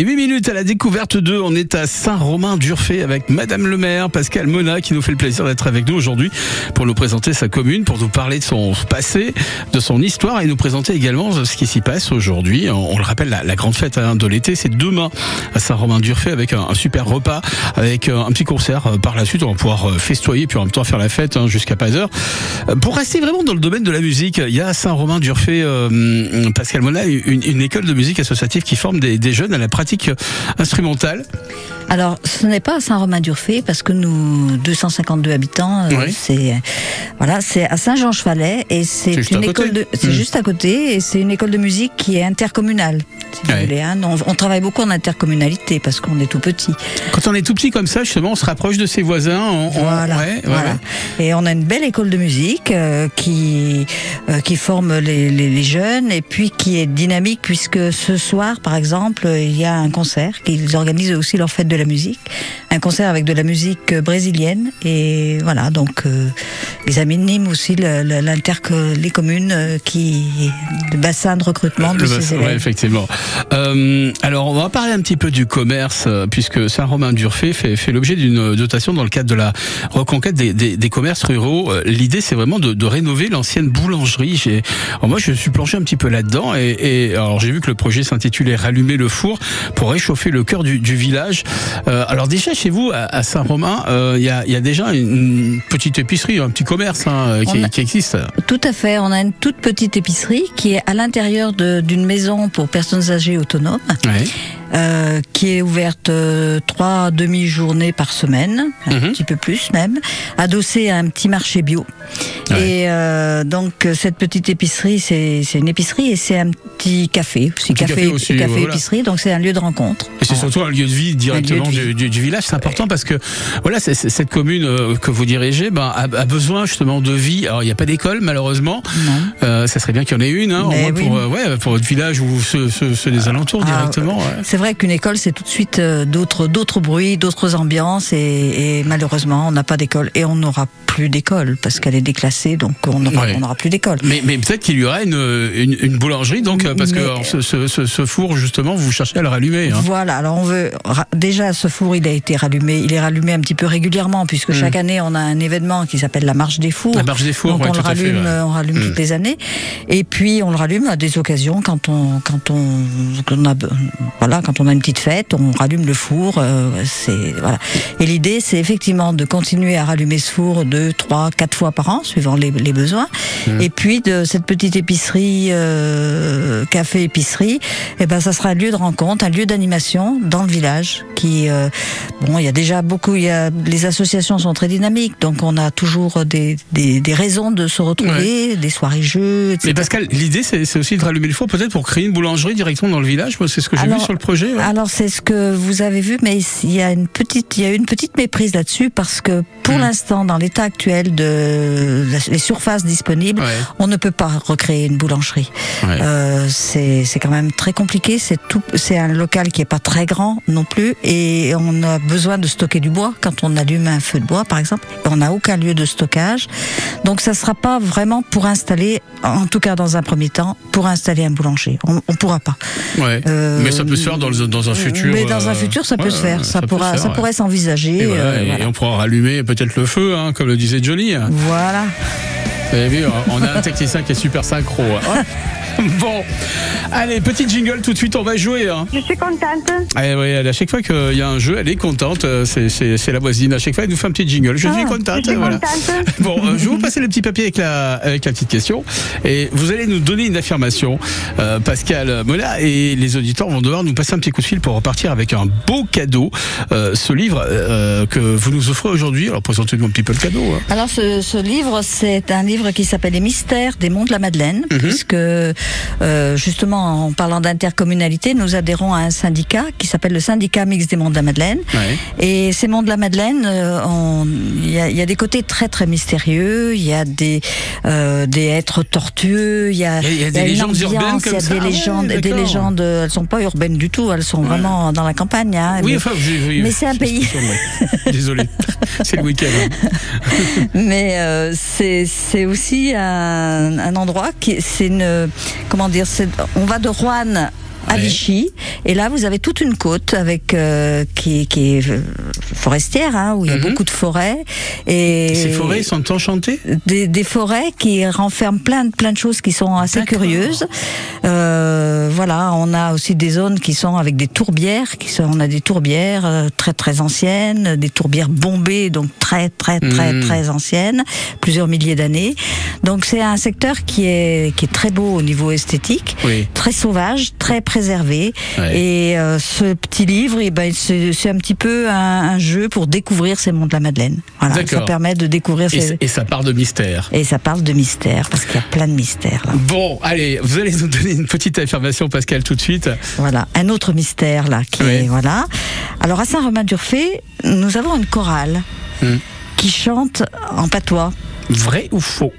Et 8 minutes à la découverte 2, on est à Saint-Romain-d'Urfé avec Madame le maire, Pascal Mona, qui nous fait le plaisir d'être avec nous aujourd'hui pour nous présenter sa commune, pour nous parler de son passé, de son histoire et nous présenter également ce qui s'y passe aujourd'hui. On, le rappelle, la, grande fête hein, de l'été, c'est demain à Saint-Romain-d'Urfé avec un, super repas, avec euh, un petit concert euh, par la suite. On va pouvoir euh, festoyer puis en même temps faire la fête hein, jusqu'à pas heure. Pour rester vraiment dans le domaine de la musique, il y a à Saint-Romain-d'Urfé, Pascal Mona, une, école de musique associative qui forme des jeunes à la pratique instrumentale. Alors, ce n'est pas à Saint-Romain-d'Urfé parce que nous, 252 habitants, euh, c'est voilà, c'est à Saint-Jean-Chevalet et c'est une école de, c'est hmm. juste à côté et c'est une école de musique qui est intercommunale. Hein. on, travaille beaucoup en intercommunalité parce qu'on est tout petit. Quand on est tout petit comme ça, justement, on se rapproche de ses voisins. voilà, Et on a une belle école de musique euh, qui euh, qui forme les, les, jeunes et puis qui est dynamique puisque ce soir, par exemple, il y a un concert qu'ils organisent aussi leur fête de la musique, un concert avec de la musique brésilienne et voilà donc euh, ils animent aussi l'inter les communes euh, qui le bassin de recrutement de ces élèves. effectivement. Euh, alors on va parler un petit peu du commerce puisque Saint-Romain-d'Urfé fait, fait l'objet d'une dotation dans le cadre de la reconquête des, des, des commerces ruraux. L'idée c'est vraiment de, de rénover l'ancienne boulangerie. moi je suis plongé un petit peu là-dedans et, et alors j'ai vu que le projet s'intitulait Rallumer le four pour réchauffer le cœur du, du village. Euh, alors déjà chez vous à, Saint-Romain, euh, il y, a, déjà une petite épicerie, un petit commerce hein, qui, existe. Tout à fait. On a une toute petite épicerie qui est à l'intérieur d'une maison pour personnes âgées autonomes. Euh, qui est ouverte trois demi-journées par semaine, un mhm. petit peu plus même, adossée à un petit marché bio. Et donc cette petite épicerie, c'est une épicerie et c'est un petit café, aussi café, café, épicerie, donc c'est un lieu de rencontre. Et c'est surtout un lieu de vie directement du, du, village. C'est important parce que voilà, c'est, cette commune euh, que vous dirigez ben, a, a, besoin justement de vie. Alors il n'y a pas d'école malheureusement. Euh, ça serait bien qu'il y en ait une, hein, au moins pour, euh, ouais, pour votre village ou ceux, ceux, des alentours ah, directement. Vrai qu'une école, c'est tout de suite euh, d'autres, d'autres bruits, d'autres ambiances, et, et malheureusement, on n'a pas d'école et on n'aura plus d'école parce qu'elle est déclassée, donc on n'aura plus d'école. Mais, mais peut-être qu'il y aura une, une, une boulangerie, donc parce que ce, ce, ce, four justement, vous cherchez à le rallumer. Hein. Voilà. Alors on veut déjà ce four, il a été rallumé, il est rallumé un petit peu régulièrement puisque chaque mm. année on a un événement qui s'appelle la marche des fours. La marche des fours, donc on, le rallume, on rallume mm. toutes les années. Et puis on le rallume à des occasions quand on quand on, a voilà quand on a une petite fête, on rallume le four. Euh, c'est voilà. Et l'idée c'est effectivement de continuer à rallumer ce four deux, trois, quatre fois par an suivant les, les besoins. Mm. Et puis de cette petite épicerie euh, café épicerie, et eh ben ça sera un lieu de rencontre, un lieu d'animation dans le village qui euh, bon il y a déjà beaucoup il y a les associations sont très dynamiques donc on a toujours des, des, des raisons de se retrouver des soirées jeux etc. mais Pascal l'idée c'est aussi de rallumer le four peut-être pour créer une boulangerie directement dans le village c'est ce que j'ai vu sur le projet alors c'est ce que vous avez vu mais il y a une petite il y a une petite méprise là-dessus parce que pour hmm. l'instant dans l'état actuel de les surfaces disponibles on ne peut pas recréer une boulangerie euh, c'est quand même très compliqué c'est tout c'est un local qui est pas très grand non plus et on a besoin de stocker du bois quand on allume un feu de bois par exemple. On n'a aucun lieu de stockage. Donc ça ne sera pas vraiment pour installer, en tout cas dans un premier temps, pour installer un boulanger. On ne pourra pas. Euh, mais ça peut se faire dans, dans un futur. Mais dans un euh, futur, ça peut se faire. Ça, pourra, ça pourrait s'envisager. Et, euh, on pourra rallumer peut-être le feu, hein, comme le disait Johnny. Voilà. Vous avez vu, on a un technicien qui est super synchro. Hein. Bon, allez, petit jingle tout de suite, on va jouer. Hein. Je suis contente. Eh oui, à chaque fois qu'il y a un jeu, elle est contente. Euh, c'est la voisine. À chaque fois, elle nous fait un petit jingle. Je suis ah, contente. Je suis contente. Bon, euh, je vais vous passer le petit papier avec la, avec la petite question. Et vous allez nous donner une affirmation, euh, Pascal Mola. Et les auditeurs vont devoir nous passer un petit coup de fil pour repartir avec un beau cadeau. ce livre que vous nous offrez aujourd'hui. Alors, présentez-nous un petit peu le cadeau. Hein. Alors, ce, livre, c'est un livre qui s'appelle Les mystères des monts de la Madeleine. Mhm. Puisque euh, justement, en parlant d'intercommunalité, nous adhérons à un syndicat qui s'appelle le syndicat mixte des Monts de la Madeleine. Et ces Monts de la Madeleine, euh, il y, a des côtés très très mystérieux. Il y a des euh, des êtres tortueux. Il y a, y a des légendes urbaines Il y a des légendes, des légendes. Elles sont pas urbaines du tout. Elles sont vraiment dans la campagne. Hein. Oui, mais, enfin, mais c'est un pays. Désolé, c'est le week-end. Hein. mais c'est aussi un, endroit qui c'est une comment dire, on va de Rouen à Vichy. Et là, vous avez toute une côte avec euh, qui, qui, est euh, forestière, hein, où il y a mhm. beaucoup de forêts. Et ces forêts sont enchantées des, des, forêts qui renferment plein de plein de choses qui sont assez curieuses. Euh, voilà, on a aussi des zones qui sont avec des tourbières. Qui sont, on a des tourbières euh, très très anciennes, des tourbières bombées, donc très très très mhm. très anciennes, plusieurs milliers d'années. Donc c'est un secteur qui est qui est très beau au niveau esthétique, très sauvage, très préservé. Et euh, ce petit livre, eh ben, c'est un petit peu un, jeu pour découvrir ces monts de la Madeleine. Voilà, ça permet de découvrir. Et, et ça parle de mystère. Et ça parle de mystère parce qu'il y a plein de mystères. Là. Bon, allez, vous allez nous donner une petite affirmation, Pascal, tout de suite. Voilà, un autre mystère là qui est voilà. Alors à Saint-Romain-d'Urfé, nous avons une chorale hmm. qui chante en patois. Vrai ou faux?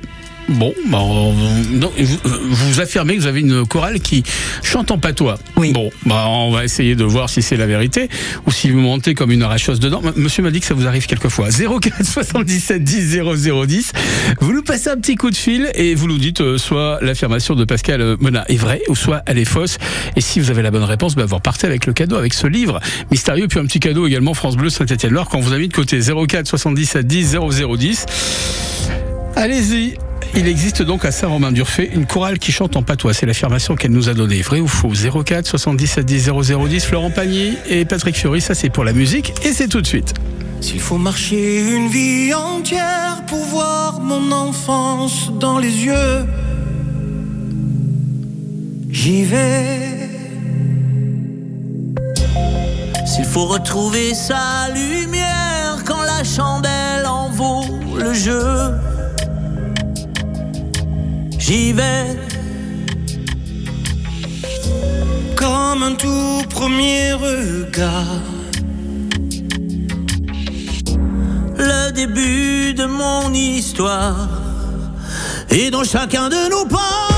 Bon, bah, vous, affirmez que vous avez une chorale qui chante en patois. Oui. Bon, bah, on va essayer de voir si c'est la vérité ou si vous montez comme une arracheuse dedans. Monsieur m'a dit que ça vous arrive quelquefois. 04 77 10 00 10. Vous nous passez un petit coup de fil et vous nous dites euh, soit l'affirmation de Pascal Mona est vraie ou soit elle est fausse. Et si vous avez la bonne réponse, bah, vous repartez avec le cadeau, avec ce livre mystérieux, puis un petit cadeau également France Bleu Saint-Étienne-Loire quand vous avez de côté 04 77 10 00 10. Allez-y, il existe donc à Saint-Romain-d'Urfé une chorale qui chante en patois. C'est l'affirmation qu'elle nous a donnée. Vrai ou faux? 04 77 10 0010. Florent Pagny et Patrick Fiori. Ça, c'est pour la musique. Et c'est tout de suite. S'il faut marcher une vie entière pour voir mon enfance dans les yeux, j'y vais. S'il faut retrouver sa lumière quand la chandelle en vaut le jeu j'y vais. Comme un tout premier regard. Le début de mon histoire. Et dans chacun de nos pas,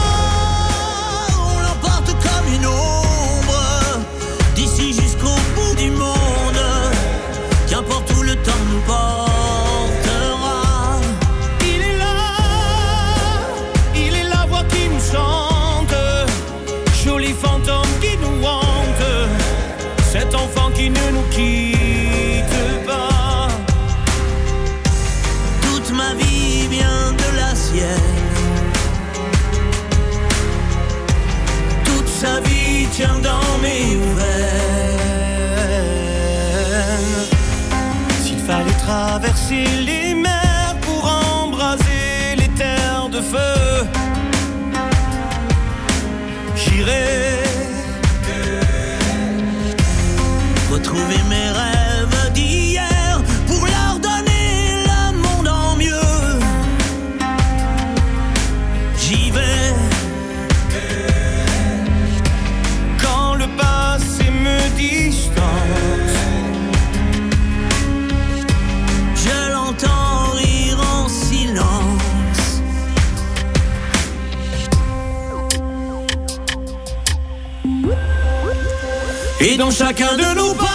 chacun de nous part.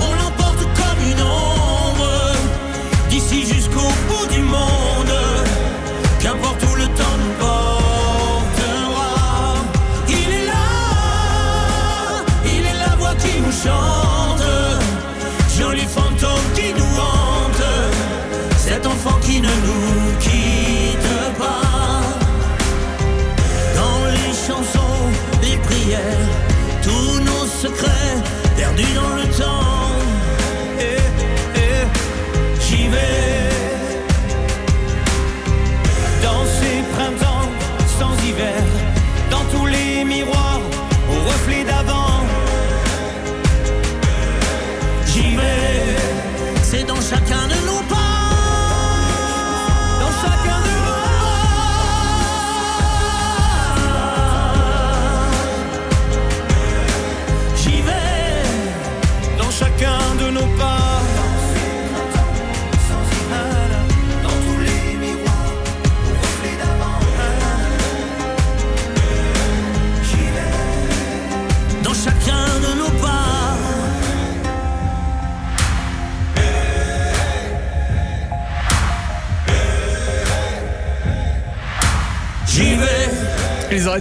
On l'emporte comme une ombre, d'ici jusqu'au bout du monde. Qu'importe où le temps nous portera. Il est là, il est la voix qui nous chante. Joli fantôme qui nous hante, cet enfant qui ne nous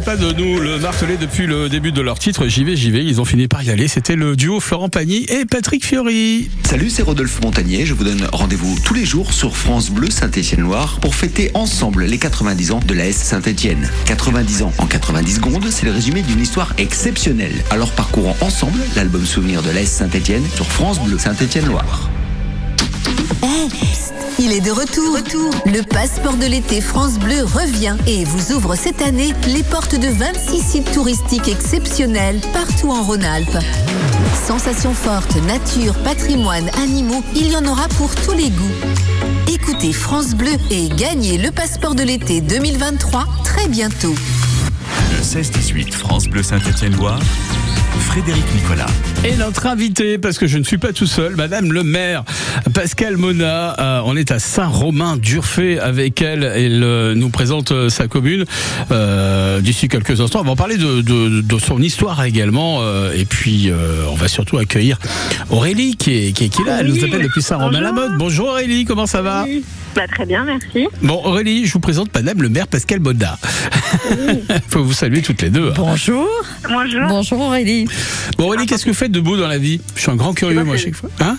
pas de nous le marteler depuis le début de leur titre. J'y vais, j'y vais. Ils ont fini par y aller. C'était le duo Florent Pagny et Patrick Fiori. Salut, c'est Rodolphe Montagnier. Je vous donne rendez-vous tous les jours sur France Bleu Saint-Étienne-Loire pour fêter ensemble les 90 ans de la S Saint-Étienne. 90 ans en 90 secondes, c'est le résumé d'une histoire exceptionnelle. Alors parcourons ensemble l'album souvenir de la S Saint-Étienne sur France Bleu Saint-Étienne-Loire. Il est de retour. Le passeport de l'été France Bleu revient et vous ouvre cette année les portes de 26 sites touristiques exceptionnels partout en Rhône-Alpes. Sensations fortes, nature, patrimoine, animaux, il y en aura pour tous les goûts. Écoutez France Bleu et gagnez le passeport de l'été 2023 très bientôt. Le 16-18 France Bleu Saint-Étienne-Loire, Frédéric Nicolas. Et notre invité, parce que je ne suis pas tout seul, Madame le maire, Pascal Mona. euh, on est à Saint-Romain-d'Urfé avec elle. Elle euh, nous présente euh, sa commune euh, d'ici quelques instants. On va en parler de, de- de son histoire également. euh, et puis, euh, on va surtout accueillir Aurélie qui est, qui est, qui est là. Elle nous appelle depuis Saint-Romain-la-Mode. Bonjour Aurélie, comment ça va? Oui. Bah, très bien, merci. Bon, Aurélie, je vous présente Madame le maire Pascal Mona. Faut vous saluer toutes les deux. Bonjour. Bonjour. Bonjour Aurélie. Bon, Aurélie, qu'est-ce que vous faites de beau dans la vie? Je suis un grand curieux, moi, à chaque fois. Hein?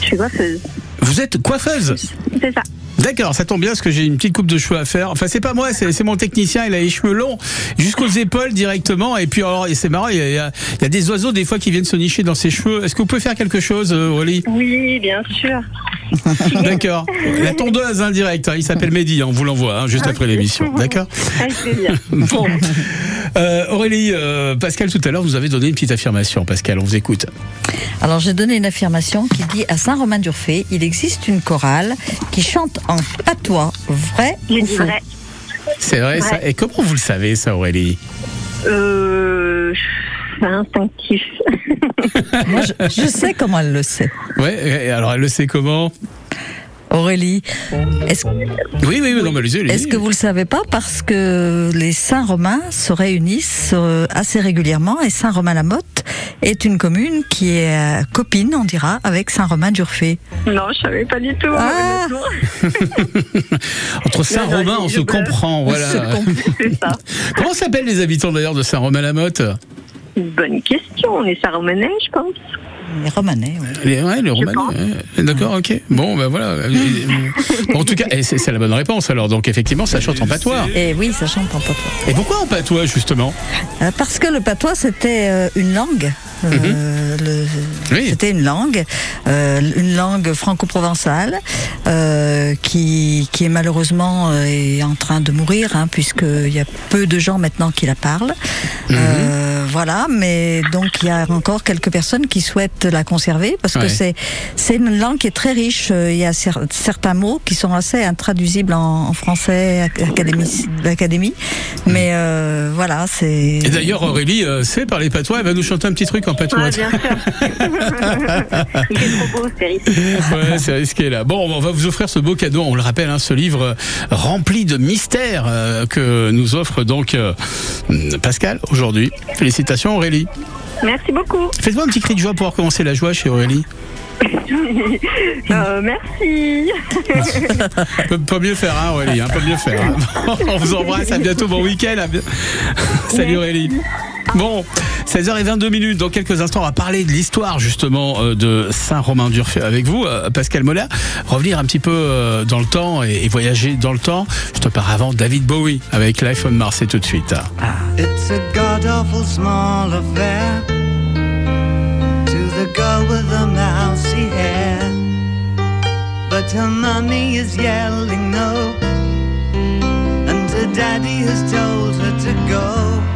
Je suis coiffeuse. Vous êtes coiffeuse? C'est ça. D'accord, ça tombe bien parce que j'ai une petite coupe de cheveux à faire. Enfin, c'est pas moi, c'est mon technicien. Il a les cheveux longs jusqu'aux épaules directement. Et puis, alors, et c'est marrant, il y, a, il y des oiseaux des fois qui viennent se nicher dans ses cheveux. Est-ce que vous pouvez faire quelque chose, euh, Aurélie? Oui, bien sûr. D'accord. La tondeuse indirecte, hein, il s'appelle Mehdi, hein, on vous l'envoie hein, juste après l'émission. D'accord plaisir. Bon. Euh, Aurélie, euh, Pascal, tout à l'heure, vous avez donné une petite affirmation. Pascal, on vous écoute. Alors j'ai donné une affirmation qui dit à Saint-Romain-d'Urfé, il existe une chorale qui chante en patois, vrai ou faux vrai. C'est vrai, ça. Et comment vous le savez, ça, Aurélie Euh. Instinctif. Moi, je, je sais comment elle le sait. Ouais, alors elle le sait comment Aurélie, est-ce Oui, oui, oui, non, est-ce que vous le savez pas parce que les Saint-Romains se réunissent euh, assez régulièrement et Saint-Romain-la-Motte est une commune qui est euh, copine, on dira, avec Saint-Romain-d'Urfé. Non, je savais pas du tout. Ah. Entre Saint-Romain, on se comprend, voilà. Ça. Comment s'appellent les habitants d'ailleurs de Saint-Romain-la-Motte? Bonne question. On est Saint-Romanais, je pense. Les Romanais, ouais. les, ouais, les Romanais. ouais. D'accord, ok. Bon, ben voilà. Bon, en tout cas, c'est la bonne réponse alors. Donc effectivement, ça chante en patois. Et oui, ça chante en patois. Et pourquoi en patois justement Euh, Parce que le patois, c'était euh, une langue. Euh, Mhm. Oui. C'était une langue, euh, une langue franco-provençale euh, qui, qui est malheureusement est en train de mourir, hein, puisqu'il y a peu de gens maintenant qui la parlent. Mhm. Voilà, mais donc il y a encore quelques personnes qui souhaitent la conserver parce Ouais. que c'est c'est une langue qui est très riche. Euh, Il y a cer- certains mots qui sont assez intraduisibles en, en français ac- académie, l'académie, mais euh, voilà, c'est. Et d'ailleurs, Aurélie euh, sait parler patois. Elle va nous chanter un petit truc en patois. Ouais, bien sûr. Il est trop beau, c'est risqué. Ouais, c'est risqué là. Bon, on va vous offrir ce beau cadeau. On le rappelle, hein, ce livre rempli de mystères euh, que nous offre donc euh, Pascal aujourd'hui. Félicitations Aurélie. Merci beaucoup. Faites-moi un petit cri de joie pour recommencer la joie chez Aurélie. Euh, merci. Peut pas mieux faire, hein, Aurélie. Hein, pas mieux faire. hein. on vous embrasse. À bientôt. Bon week-end. Salut Aurélie. Bon, 16h22 minutes. Dans quelques instants, on va parler de l'histoire justement euh, de Saint-Romain-d'Urfé avec vous, euh, Pascal Molla. Revenir un petit peu euh, dans le temps et, et voyager dans le temps. Juste auparavant, David Bowie avec Life on Mars. C'est tout de suite. But her mummy is yelling no, and daddy has told her to go.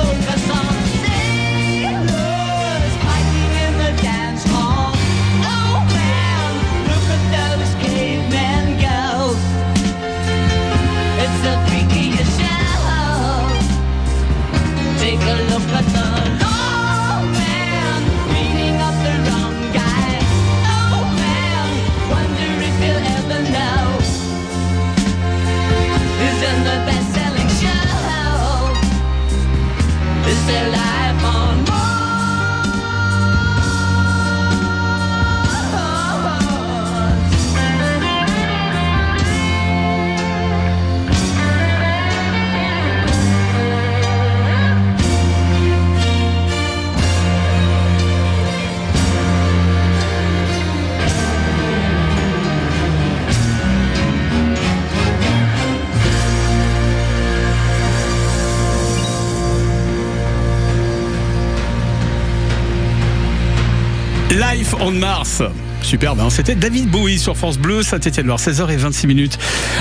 Life on Mars. Superbe, hein c'était David Bowie sur France Bleu, Saint-Etienne-Loire, 16h26 minutes.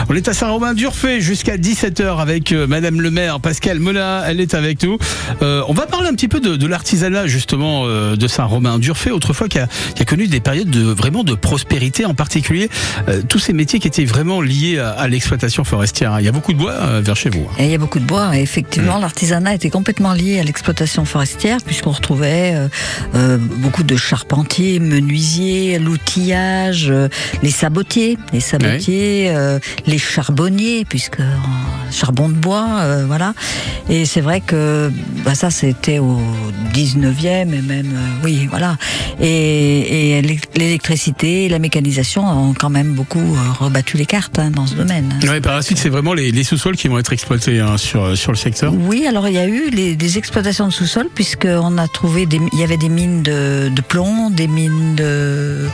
On est à Saint-Romain-Durfé jusqu'à 17h avec euh, Madame le maire, Pascal Mona, elle est avec nous. Euh, on va parler un petit peu de, de l'artisanat justement euh, de Saint-Romain-Durfé, autrefois qui a, qui a connu des périodes de vraiment de prospérité, en particulier euh, tous ces métiers qui étaient vraiment liés à, à l'exploitation forestière. Il y a beaucoup de bois vers chez vous. hein. Et il y a beaucoup de bois. Et effectivement, l'artisanat était complètement lié à l'exploitation forestière, puisqu'on retrouvait beaucoup de charpentiers, menuisiers, l'outillage, euh, les sabotiers, les sabotiers, euh, les charbonniers, puisque euh, charbon de bois, voilà. Et c'est vrai que bah, ça, c'était au 19e et même, oui, voilà. Et, et l'é- l'électricité, la mécanisation ont quand même beaucoup rebattu les cartes hein, dans ce domaine. Ouais, par la suite, c'est vraiment les, les sous-sols qui vont être exploités hein, sur, sur le secteur. Oui, alors il y a eu les, des exploitations de sous-sol puisqu'on a trouvé des, il y avait des mines de, de plomb, des mines de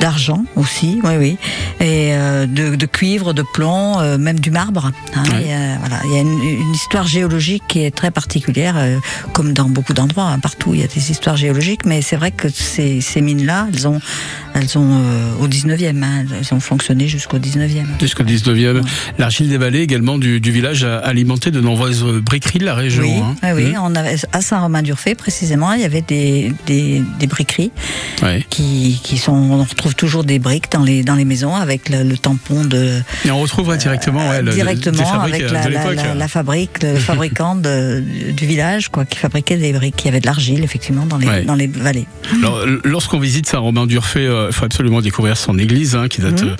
d'argent aussi, oui, oui, et euh, de, de cuivre, de plomb, euh, même du marbre. hein. Ouais. Il y a, voilà, il y a une, une histoire géologique qui est très particulière, euh, comme dans beaucoup d'endroits, hein, partout il y a des histoires géologiques, mais c'est vrai que ces, ces mines-là, elles ont, elles ont euh, au 19e, hein, elles ont fonctionné jusqu'au 19e. Jusqu'au 19e. L'argile des vallées également du, du village a alimenté de nombreuses briqueries de la région. Oui, oui, Mmh. on avait à Saint-Romain-d'Urfé précisément, il y avait des, des, des briqueries qui, qui sont, on retrouve toujours des briques dans les dans les maisons avec le, le tampon de Et on retrouverait directement, ouais, le- directement avec euh, la, de la, l'époque. la, la fabrique, le fabricant de- du village quoi, qui fabriquait des briques. Il y avait de l'argile effectivement dans les Ouais. dans les vallées. Lorsqu'on visite Saint-Romain-d'Urfé, euh, il faut absolument découvrir son église, hein, qui date Mhm.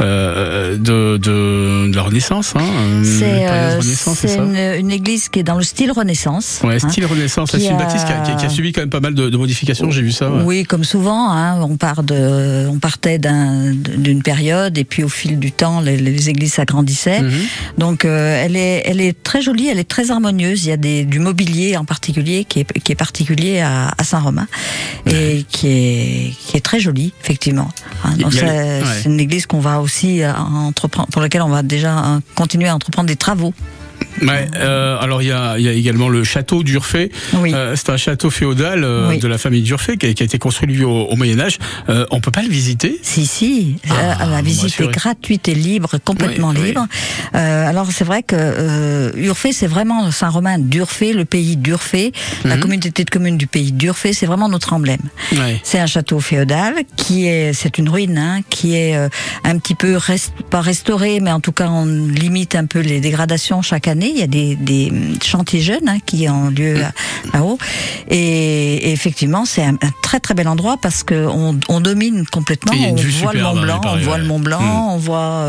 euh, de, de, de la Renaissance. Hein, C'est euh, une, une église qui est dans le style Renaissance. Ouais, hein. style Renaissance. C'est une a- bâtisse qui a, qui a- qui a subi quand même pas mal de, de modifications, j'ai vu ça. ouais. Oui, comme souvent, hein, on part de, on partait d'un- d'une période et puis au fil du temps, les, les églises s'agrandissaient. Mhm. Donc, euh, elle est, elle est très jolie, elle est très harmonieuse. Il y a des, du mobilier en particulier qui est, qui est particulier à, à Saint-Romain et qui est, qui est très joli, effectivement. Hein, c'est ouais. une église qu'on va aussi euh, entreprendre, pour laquelle on va déjà euh, continuer à entreprendre des travaux. Ouais, euh, alors il y a, y a également le château d'Urfé. Oui. Euh, c'est un château féodal euh, Oui. de la famille d'Urfé qui, a- qui a été construit lui au, au Moyen Âge. Euh, on peut pas le visiter? Si, si, Ah, Euh, la bon, visite est gratuite et libre, complètement Oui, libre. Euh, alors c'est vrai que euh, Urfé, c'est vraiment Saint-Romain d'Urfé, le pays d'Urfé, la Mhm. communauté de communes du pays d'Urfé, c'est vraiment notre emblème. C'est un château féodal qui est, c'est une ruine, hein, qui est euh, un petit peu rest, pas restauré, mais en tout cas on limite un peu les dégradations chaque année. Il y a des, des chantiers jeunes hein, qui ont lieu là- là-haut, et, et effectivement c'est un, un très très bel endroit parce que on, domine complètement. On voit le Mont Blanc, on voit le Mont Blanc, on voit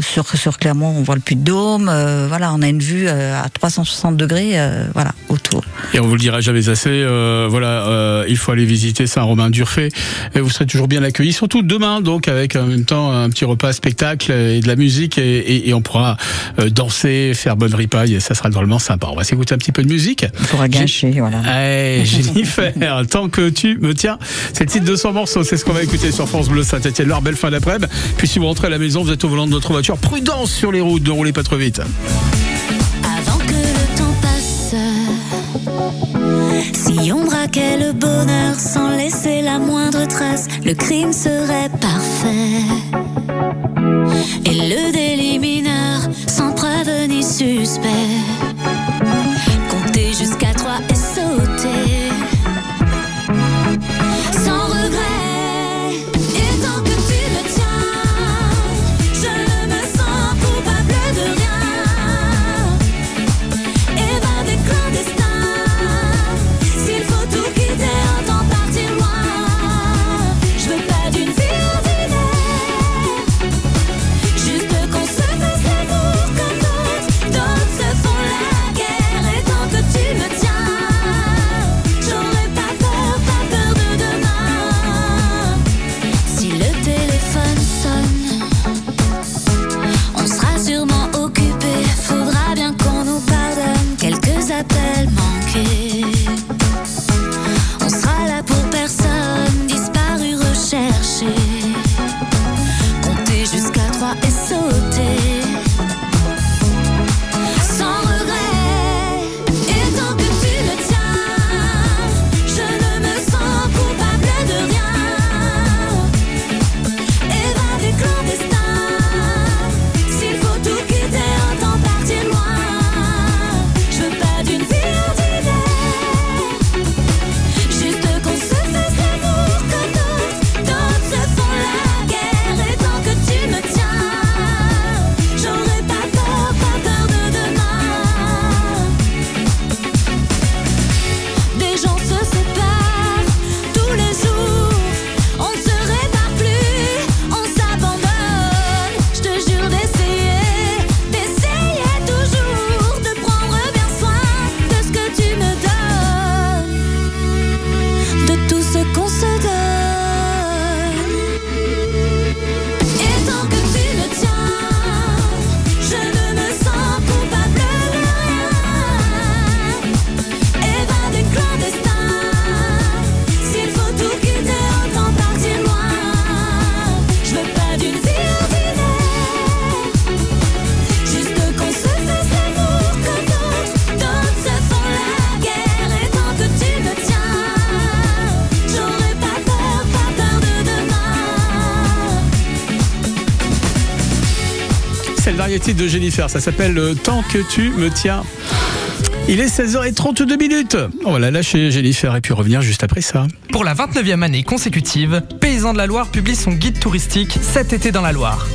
sur sur Clermont, on voit le Puy de Dôme. euh, voilà, on a une vue euh, à 360 degrés, euh, voilà autour. Et on vous le dira jamais assez. euh, voilà, euh, il faut aller visiter Saint-Romain-d'Urfé. Et vous serez toujours bien accueillis. Surtout demain, donc avec en même temps un petit repas spectacle et de la musique et, et- et on pourra euh, danser, faire bonne ripaille. Et ça sera drôlement sympa. On va s'écouter un petit peu de musique. On pourra gâcher, voilà. Hey, Jennifer, tant que tu me tiens, c'est le titre de son morceau, c'est ce qu'on va écouter sur France Bleu Saint-Etienne. Loire, belle fin d'après-midi. Puis si vous rentrez à la maison, vous êtes au volant de notre voiture. Prudence sur les routes, ne roulez pas trop vite. Avant que si on braquait le bonheur sans laisser la moindre trace, le crime serait parfait. Et le délit mineur, sans preuve ni suspect. De Jennifer, ça s'appelle euh, Tant que tu me tiens. Il est 16h32 minutes. On va la lâcher Jennifer et puis revenir juste après ça. Pour la 29e année consécutive, Paysans de la Loire publie son guide touristique cet été dans la Loire.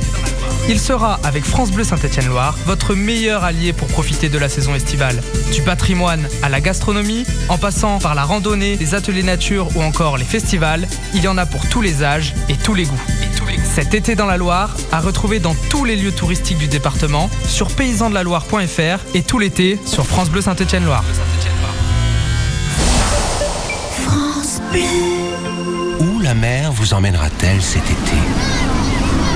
Il sera, avec France Bleu Saint-Étienne-Loire, votre meilleur allié pour profiter de la saison estivale. Du patrimoine à la gastronomie, en passant par la randonnée, les ateliers nature ou encore les festivals, il y en a pour tous les âges et tous les goûts. Cet été dans la Loire, à retrouver dans tous les lieux touristiques du département, sur paysansdelaloire.fr et tout l'été sur France Bleu Saint-Étienne-Loire. France Bleu. Où la mer vous emmènera-t-elle cet été?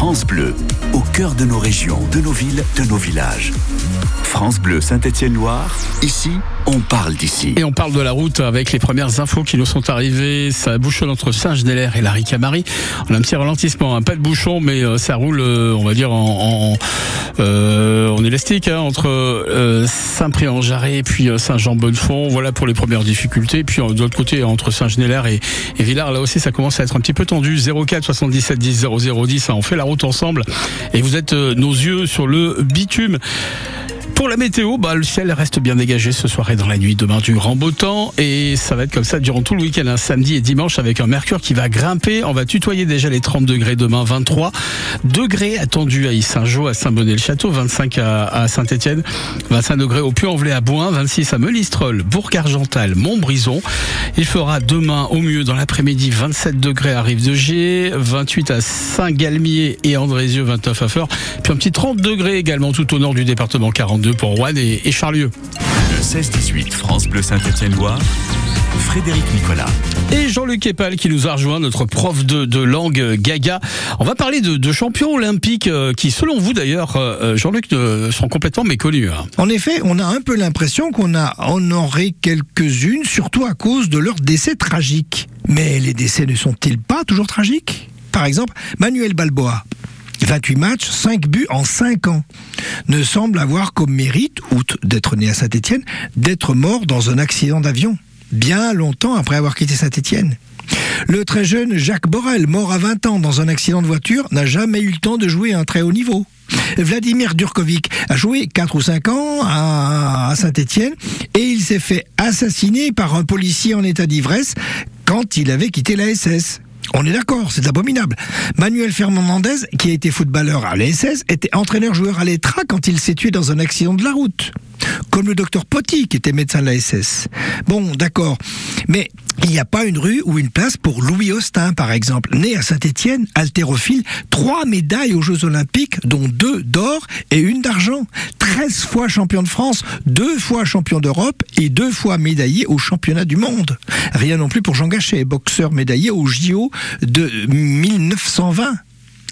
France Bleu, au cœur de nos régions, de nos villes, de nos villages. France Bleu Saint-Étienne-Loire, ici, on parle d'ici. Et on parle de la route avec les premières infos qui nous sont arrivées. Ça bouchonne entre Saint-Genélaire et la Ricamari. On a un petit ralentissement, hein. pas de bouchon, mais euh, ça roule, euh, on va dire, en, euh, élastique hein, entre Saint-Prix-en-Jarret et puis Saint-Jean-Bonnefond. Voilà pour les premières difficultés. Puis de l'autre côté, entre Saint-Genélaire et, et Villars, là aussi, ça commence à être un petit peu tendu. 04 77 10 00 10, hein. on fait la route ensemble. Et vous êtes nos yeux sur le bitume. Pour la météo, bah, le ciel reste bien dégagé ce soir et dans la nuit. Demain, du grand beau temps. Et ça va être comme ça durant tout le week-end, un samedi et dimanche, avec un mercure qui va grimper. On va tutoyer déjà les 30 degrés demain, 23 degrés attendus à Saint-Jean, à Saint-Bonnet-le-Château, 25 à, Saint-Étienne, 25 degrés au Puy-en-Velay à Boin, 26 à Melistrol, Bourg-Argental, Montbrison. Il fera demain au mieux dans l'après-midi 27 degrés à Rive-de-Gier, 28 à Saint-Galmier et Andrézieux, 29 à Feur. Puis un petit 30 degrés également tout au nord du département, 42 pour Rouen et, et Charlieu. Le 16-18 France Bleu Saint-Étienne-Loire, Frédéric Nicolas. Et Jean-Luc Epal qui nous a rejoint, notre prof de, de langue euh, gaga. On va parler de, de champions olympiques euh, qui, selon vous d'ailleurs, euh, Jean-Luc, euh, sont complètement méconnus. hein. En effet, on a un peu l'impression qu'on a honoré quelques-unes, surtout à cause de leur décès tragique. Mais les décès ne sont-ils pas toujours tragiques? Par exemple, Manuel Balboa. 28 matchs, 5 buts en 5 ans. Ne semble avoir comme mérite, outre d'être né à Saint-Étienne, d'être mort dans un accident d'avion. Bien longtemps après avoir quitté Saint-Étienne. Le très jeune Jacques Borel, mort à 20 ans dans un accident de voiture, n'a jamais eu le temps de jouer à un très haut niveau. Vladimir Durkovic a joué 4 ou 5 ans à, Saint-Étienne et il s'est fait assassiner par un policier en état d'ivresse quand il avait quitté la SS. On est d'accord, c'est abominable. Manuel Fernandez, qui a été footballeur à l'ASS, était entraîneur-joueur à l'ETRA quand il s'est tué dans un accident de la route. Comme le docteur Potti, qui était médecin de l'ASS. Bon, d'accord. Mais il n'y a pas une rue ou une place pour Louis Austin, par exemple. Né à Saint-Étienne, haltérophile, trois médailles aux Jeux Olympiques, dont deux d'or et une d'argent. 13 fois champion de France, deux fois champion d'Europe et deux fois médaillé au championnat du monde. Rien non plus pour Jean Gachet, boxeur médaillé au JO de 1920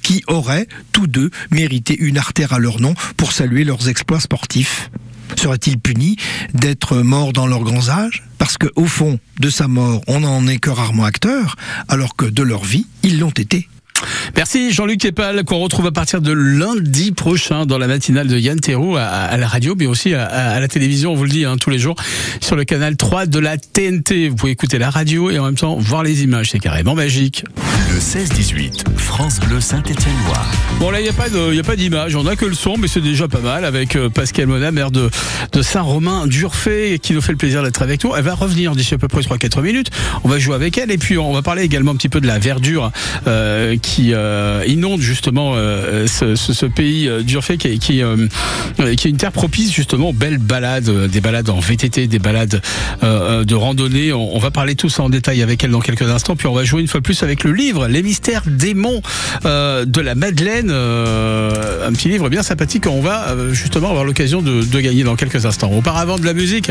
qui auraient tous deux mérité une artère à leur nom pour saluer leurs exploits sportifs. Serait-il puni d'être mort dans leurs grands âges? Parce que au fond de sa mort, on n'en est que rarement acteur, alors que de leur vie, ils l'ont été. Merci Jean-Luc Epal, qu'on retrouve à partir de lundi prochain dans la matinale de Yann Théroux à, à la radio, mais aussi à, à la télévision, on vous le dit, hein, tous les jours, sur le canal 3 de la TNT. Vous pouvez écouter la radio et en même temps voir les images, c'est carrément magique. Le 16-18 France Bleu Saint-Étienne-Loire. Bon là, il n'y a pas de- y a pas d'image, on a que le son, mais c'est déjà pas mal, avec euh, Pascal Mona, maire de, de Saint-Romain-d'Urfé, qui nous fait le plaisir d'être avec nous. Elle va revenir d'ici à peu près 3-4 minutes, on va jouer avec elle, et puis on va parler également un petit peu de la verdure euh, qui euh, inonde justement euh, ce, pays euh, d'Urfé, qui, est- qui, qui est une terre propice justement aux belles balades, des balades en VTT, des balades de randonnée. On, on va parler tout ça en détail avec elle dans quelques instants, puis on va jouer une fois de plus avec le livre Les mystères des monts de la Madeleine, un petit livre bien sympathique qu'on va justement avoir l'occasion de, gagner dans quelques instants. Auparavant de la musique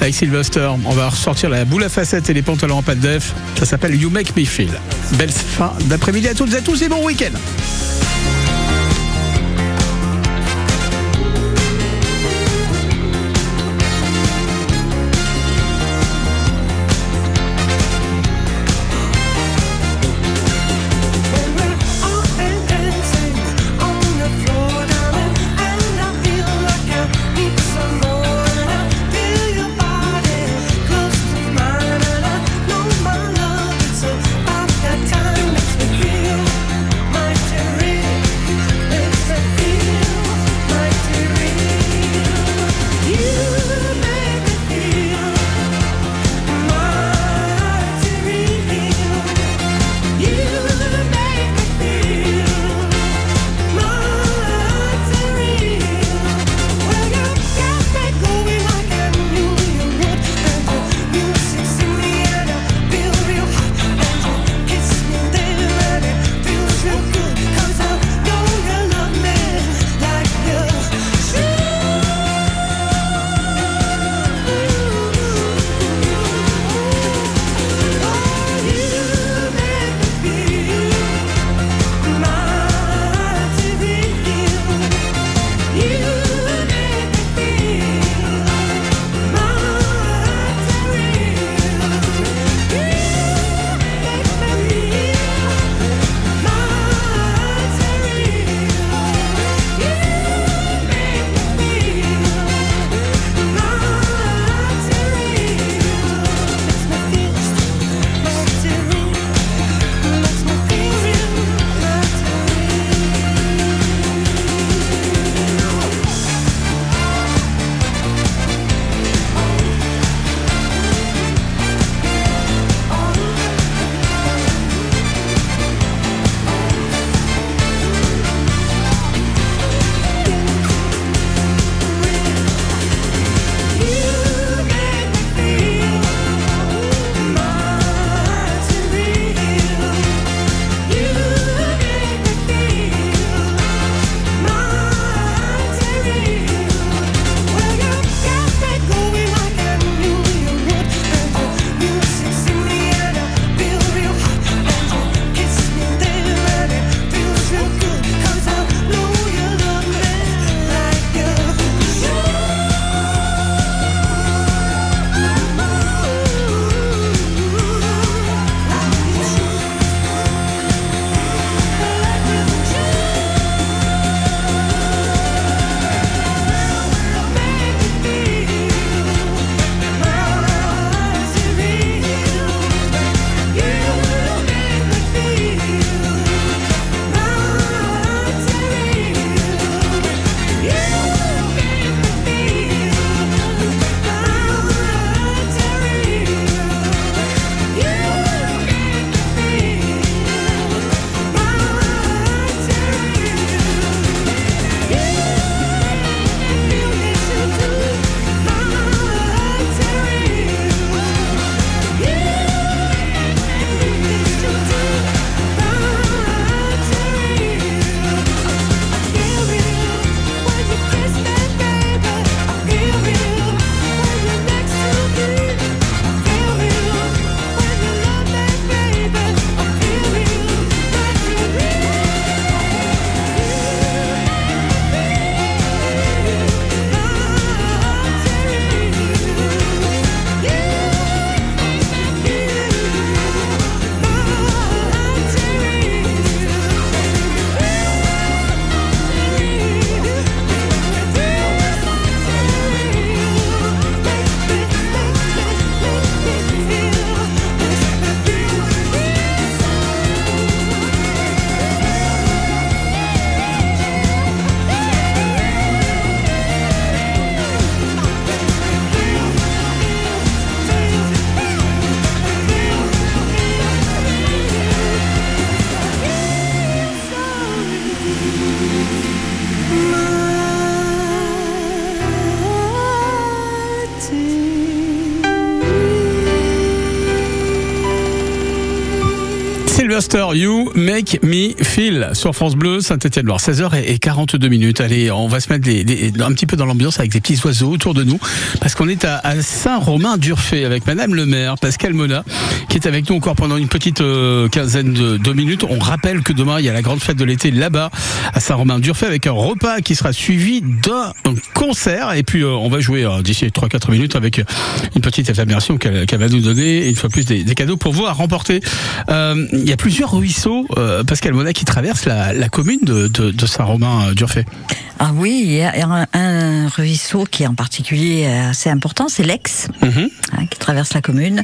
avec Sylvester, on va ressortir la boule à facettes et les pantalons en pâte d'œuf. Ça s'appelle You Make Me Feel. Belle fin d'après-midi à toutes à tous et bon week-end. You Make Me Feel sur France Bleu, Saint-Etienne-Loire, 16h42 minutes. Allez, on va se mettre un petit peu dans l'ambiance avec des petits oiseaux autour de nous, parce qu'on est à, Saint-Romain-d'Urfé avec Madame le maire, Pascal Mona, qui est avec nous encore pendant une petite euh, quinzaine de, minutes. On rappelle que demain, il y a la grande fête de l'été là-bas, à Saint-Romain-d'Urfé, avec un repas qui sera suivi d'un concert. Et puis, euh, on va jouer euh, d'ici 3-4 minutes avec une petite éphémération qu'elle va nous donner, une fois plus des, des cadeaux pour vous à remporter. Il y a plusieurs ruisseaux, euh, Pascal Mona, qui traversent la, la commune de, de, de Saint-Romain-d'Urfé. Ah oui, il y a un, un ruisseau qui est en particulier assez important, c'est l'Aix, Mhm. hein, qui traverse la commune.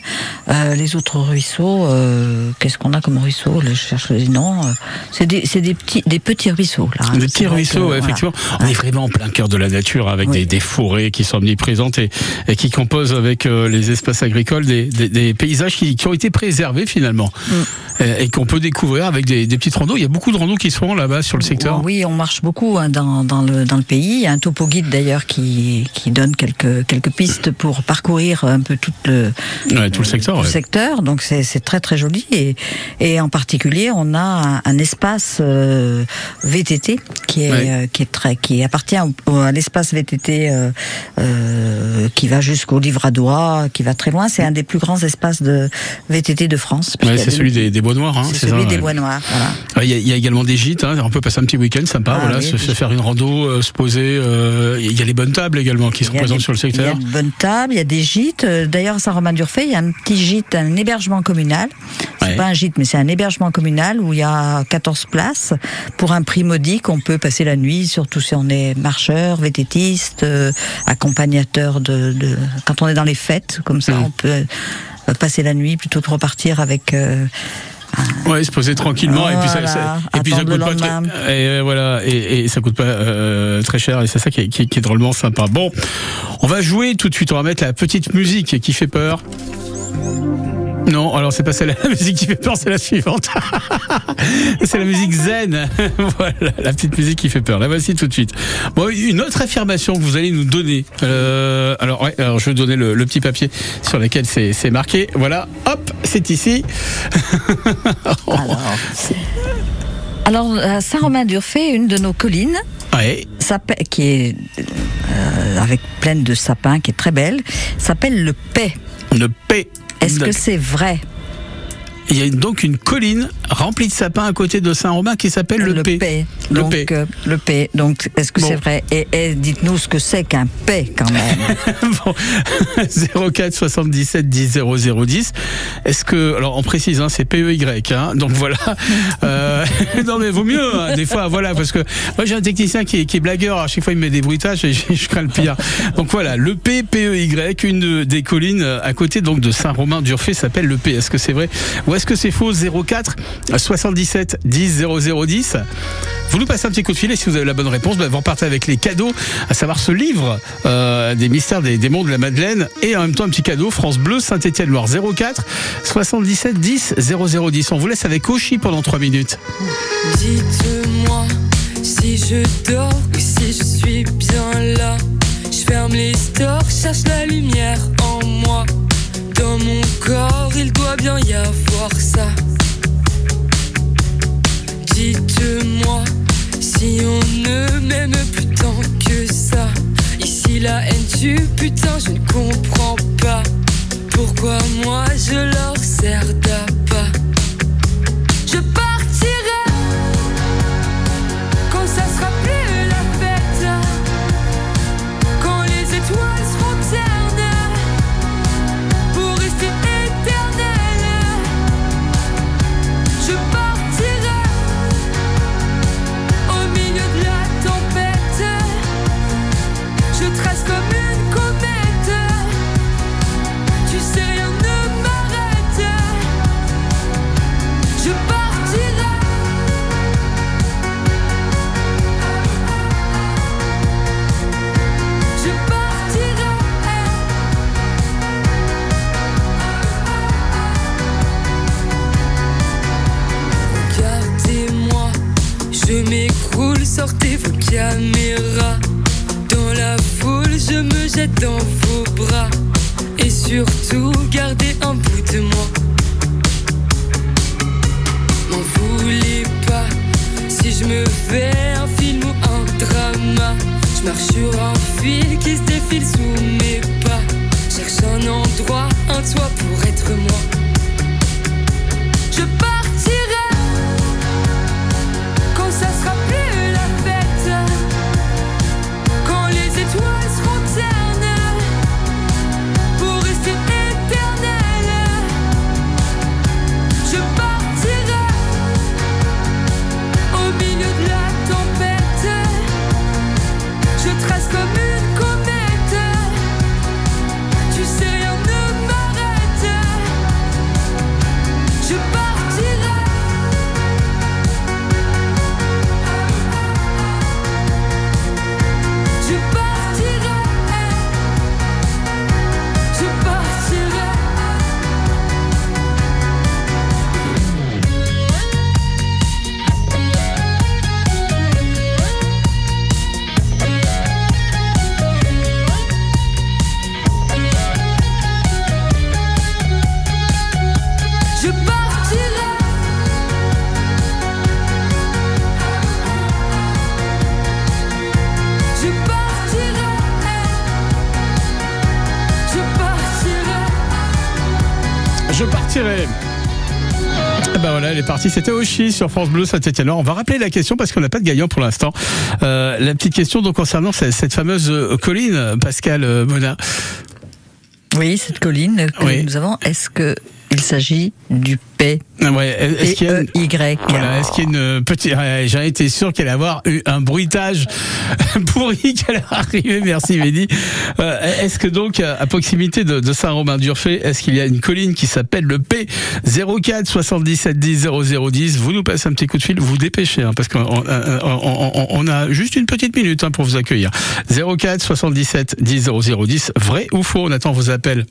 Euh, les autres ruisseaux, euh, qu'est-ce qu'on a comme ruisseau? Je cherche les noms. euh, C'est des, des petits, des petits ruisseaux là. Des C'est petits ruisseaux, que, ouais, voilà. effectivement. On est vraiment en plein cœur de la nature avec des, des forêts qui sont omniprésentes et, et qui composent avec euh, les espaces agricoles des, des- des paysages qui, qui ont été préservés finalement Mm. et, et qu'on peut découvrir avec des, des petites randos. Il y a beaucoup de randos qui se font là-bas sur le secteur. Oui, on marche beaucoup hein, dans, dans, le, dans le pays. Il y a un topo guide d'ailleurs qui, qui donne quelques, quelques pistes pour parcourir un peu tout le, Ouais, tout le secteur. tout le ouais. secteur. Donc c'est très très joli. Et, et en particulier, on a un, un espace euh, VTT qui est, Ouais. euh, qui est très qui appartient au- au- à l'espace VTT euh, euh, qui va jusqu'au Livradois, qui va très loin. C'est un des plus grands espaces de VTT de France. C'est celui des, des Bois Noirs. Hein, celui ça, des ouais. Bois Noirs. Voilà. Ouais, Il y, a- il y a également des gîtes, hein, on peut passer un petit week-end sympa, Ah voilà, oui, se, des se faire une rando, euh, se poser. euh, Il y a les bonnes tables également qui sont présentes des- sur le Il y secteur. a de bonnes tables, il y a des gîtes. Euh, D'ailleurs, à Saint-Romain-d'Urfé, il y a un petit gîte, un hébergement communal. C'est Ouais. pas un gîte, mais c'est un hébergement communal où il y a 14 places. Pour un prix modique, on peut passer la nuit, surtout si on est marcheur, vététiste, euh, accompagnateur de, de- Quand on est dans les fêtes, comme ça, Mm. on peut passer la nuit plutôt que repartir avec... euh, Ouais, se poser tranquillement et puis ça, Voilà, ça- et puis ça attendre coûte pas très, et euh, voilà et, et ça coûte pas euh, très cher et c'est ça qui est, qui est- qui est drôlement sympa. Bon, on va jouer tout de suite. On va mettre la petite musique qui fait peur. Non, alors c'est pas celle la musique qui fait peur, c'est la suivante. c'est la musique zen. voilà, la petite musique qui fait peur. La voici tout de suite. Bon, une autre affirmation que vous allez nous donner. Euh, alors, ouais, alors je vais vous donner le, le petit papier sur lequel c'est marqué. Voilà, hop, c'est ici. Alors, alors à Saint-Romain-d'Urfé, une de nos collines, Ouais. qui est euh, avec pleine de sapins, qui est très belle, s'appelle le Paix. Le P. Est-ce que c'est vrai? Il y a donc une colline remplie de sapins à côté de Saint-Romain qui s'appelle le, P. Le Donc, P. euh, le P. Donc, est-ce que Bon. c'est vrai Et, et dites-nous ce que c'est qu'un P quand même. Bon, 04 77 10 00 10. Est-ce que alors on précise hein, c'est PEY hein, donc voilà. Euh, non mais vaut mieux hein, des fois voilà parce que moi j'ai un technicien qui est, qui est blagueur à chaque fois il me met des bruitages et je, je crains le pire. Donc voilà le P PEY une de- des collines à côté donc de Saint-Romain-d'Urfé s'appelle le P. Est-ce que c'est vrai est-ce que c'est faux? 04 77 10 00 10. Vous nous passez un petit coup de fil et si vous avez la bonne réponse, bah, vous repartez avec les cadeaux, à savoir ce livre euh, des mystères des démons de la Madeleine et en même temps un petit cadeau France Bleu Saint-Étienne-Loire 04 77 10 0010. On vous laisse avec Oshi pendant 3 minutes. Dites-moi si je dors ou si je suis bien là. Je ferme les stores, cherche la lumière en moi. Dans mon corps, il doit bien y avoir ça. Dites-moi si on ne m'aime plus tant que ça. Ici la haine tue, putain, je ne comprends pas. Pourquoi moi je leur sers d'appât? C'était Oshi sur France Bleu Saint-Etienne. On va rappeler la question parce qu'on n'a pas de gagnant pour l'instant. Euh, la petite question donc concernant cette, fameuse euh, colline, Pascal euh, Mona. Oui, cette colline que Oui. nous avons, est-ce que il s'agit du P Ah Ouais, est-ce qu'il y a une- Y Voilà, est-ce qu'il y a une petite. J'en étais sûr qu'elle allait avoir eu un bruitage pourri qu'elle arrivait. Merci, Mehdi. Euh, est-ce que donc, à proximité de, de Saint-Romain-d'Urfé, est-ce qu'il y a une colline qui s'appelle le P 04 77 10 0010 Vous nous passez un petit coup de fil, vous dépêchez, hein, parce qu'on on, on- on- on a juste une petite minute hein, pour vous accueillir. 04 77 10 0010, vrai ou faux? On attend vos appels.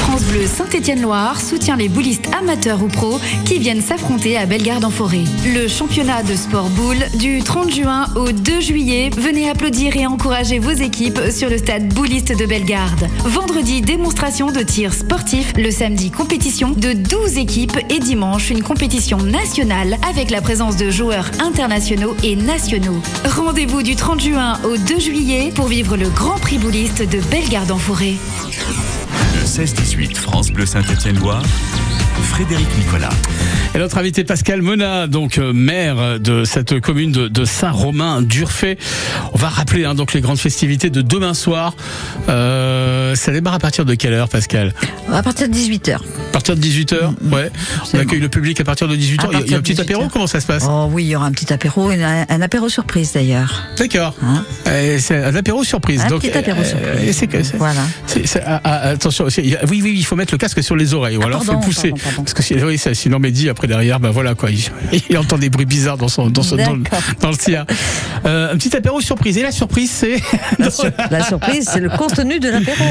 France Bleu Saint-Étienne-Loire soutient les boulistes amateurs ou pros qui viennent s'affronter à Bellegarde en forêt. Le championnat de sport boule du 30 juin au 2 juillet. Venez applaudir et encourager vos équipes sur le stade bouliste de Bellegarde. Vendredi, démonstration de tir sportif. Le samedi, compétition de 12 équipes et dimanche, une compétition nationale avec la présence de joueurs internationaux et nationaux. Rendez-vous du 30 juin au 2 juillet pour vivre le Grand Prix bouliste de Bellegarde en forêt. Le 16-18 France Bleu Saint-Étienne-Loire, Frédéric Nicolas. Et notre invité Pascal Mona, donc euh, maire de cette commune de, de Saint-Romain-d'Urfay. On va rappeler hein, donc les grandes festivités de demain soir. Euh, ça démarre à partir de quelle heure, Pascal? À partir de 18h. À partir de 18h Ouais. On accueille le public à partir de 18h. Il y a- il y a un petit 18 apéro. Comment ça se passe? Oh oui, il y aura un petit apéro, et un, un apéro surprise d'ailleurs. D'accord. Euh, C'est un apéro surprise. Un donc, petit apéro euh, surprise. c'est c'est- Voilà. c'est- ah, ah, attention, oui, oui, il faut mettre le casque sur les oreilles, ou Ah, alors il faut pardon, le pousser. pardon, pardon. Parce que oui, sinon, Mehdi, après derrière, ben voilà quoi, il, il entend des bruits bizarres dans, son, dans, son, dans, le- dans le. Euh, un petit apéro surprise. Et la surprise, c'est La, sur- la surprise, c'est le contenu de l'apéro.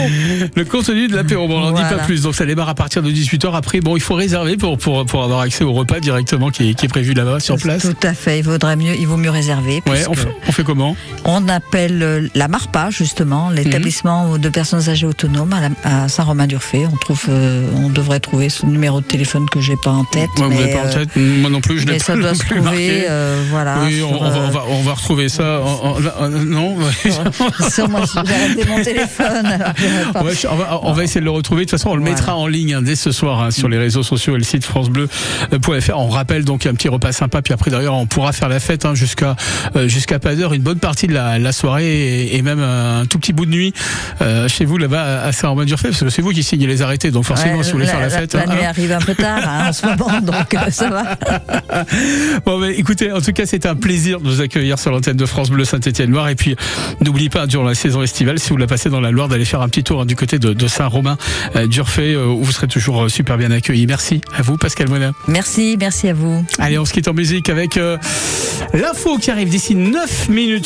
le contenu de l'apéro. Bon, on n'en dit pas plus. Donc ça démarre à partir de 18h. Après, bon, il faut réserver pour, pour, pour avoir accès au repas directement qui est, qui est prévu là-bas sur place. Tout à fait, il vaudrait mieux, il vaut mieux réserver. Ouais, on fait, on fait comment? on appelle euh, la MARPA justement, l'établissement de personnes âgées autonomes à, Saint-Romain-d'Urfé. On trouve, euh, on devrait trouver ce numéro de téléphone que j'ai pas en tête. Ouais, mais, l'avez pas en euh, tête Moi non plus, je l'ai mais pas ça doit se trouver, euh, voilà. Oui, on, va, euh, on, va, on va retrouver ça. en- en- en- non, sur moi, j'ai mon téléphone. alors on, va, on va- essayer de le retrouver. De toute façon, on le Voilà. mettra en ligne hein, dès ce soir hein, sur les réseaux sociaux et le site francebleu.fr. On rappelle donc un petit repas sympa. Puis après, d'ailleurs, on pourra faire la fête hein, jusqu'à euh, jusqu'à pas d'heure, une bonne partie de la, la soirée et, et même un tout petit bout de nuit euh, chez vous là-bas à Saint-Romain-d'Urfay, parce que c'est vous qui signez les arrêtés. Donc forcément, Ouais, si vous voulez faire la fête. La, hein, nuit arrive un peu tard hein, en ce moment, donc ça va. Bon, mais écoutez, en tout cas, c'était un plaisir de vous accueillir sur l'antenne de France Bleu Saint-Étienne-Loire. Et puis, n'oubliez pas, durant la saison estivale, si vous la passez dans la Loire, d'aller faire un petit tour hein, du côté de, de Saint-Romain, euh, d'Urfay, euh, où vous serez toujours euh, super bien accueillis. Merci à vous, Pascal Monin. Merci, merci à vous. Allez, on se quitte en musique avec euh, l'info qui arrive d'ici 9 minutes.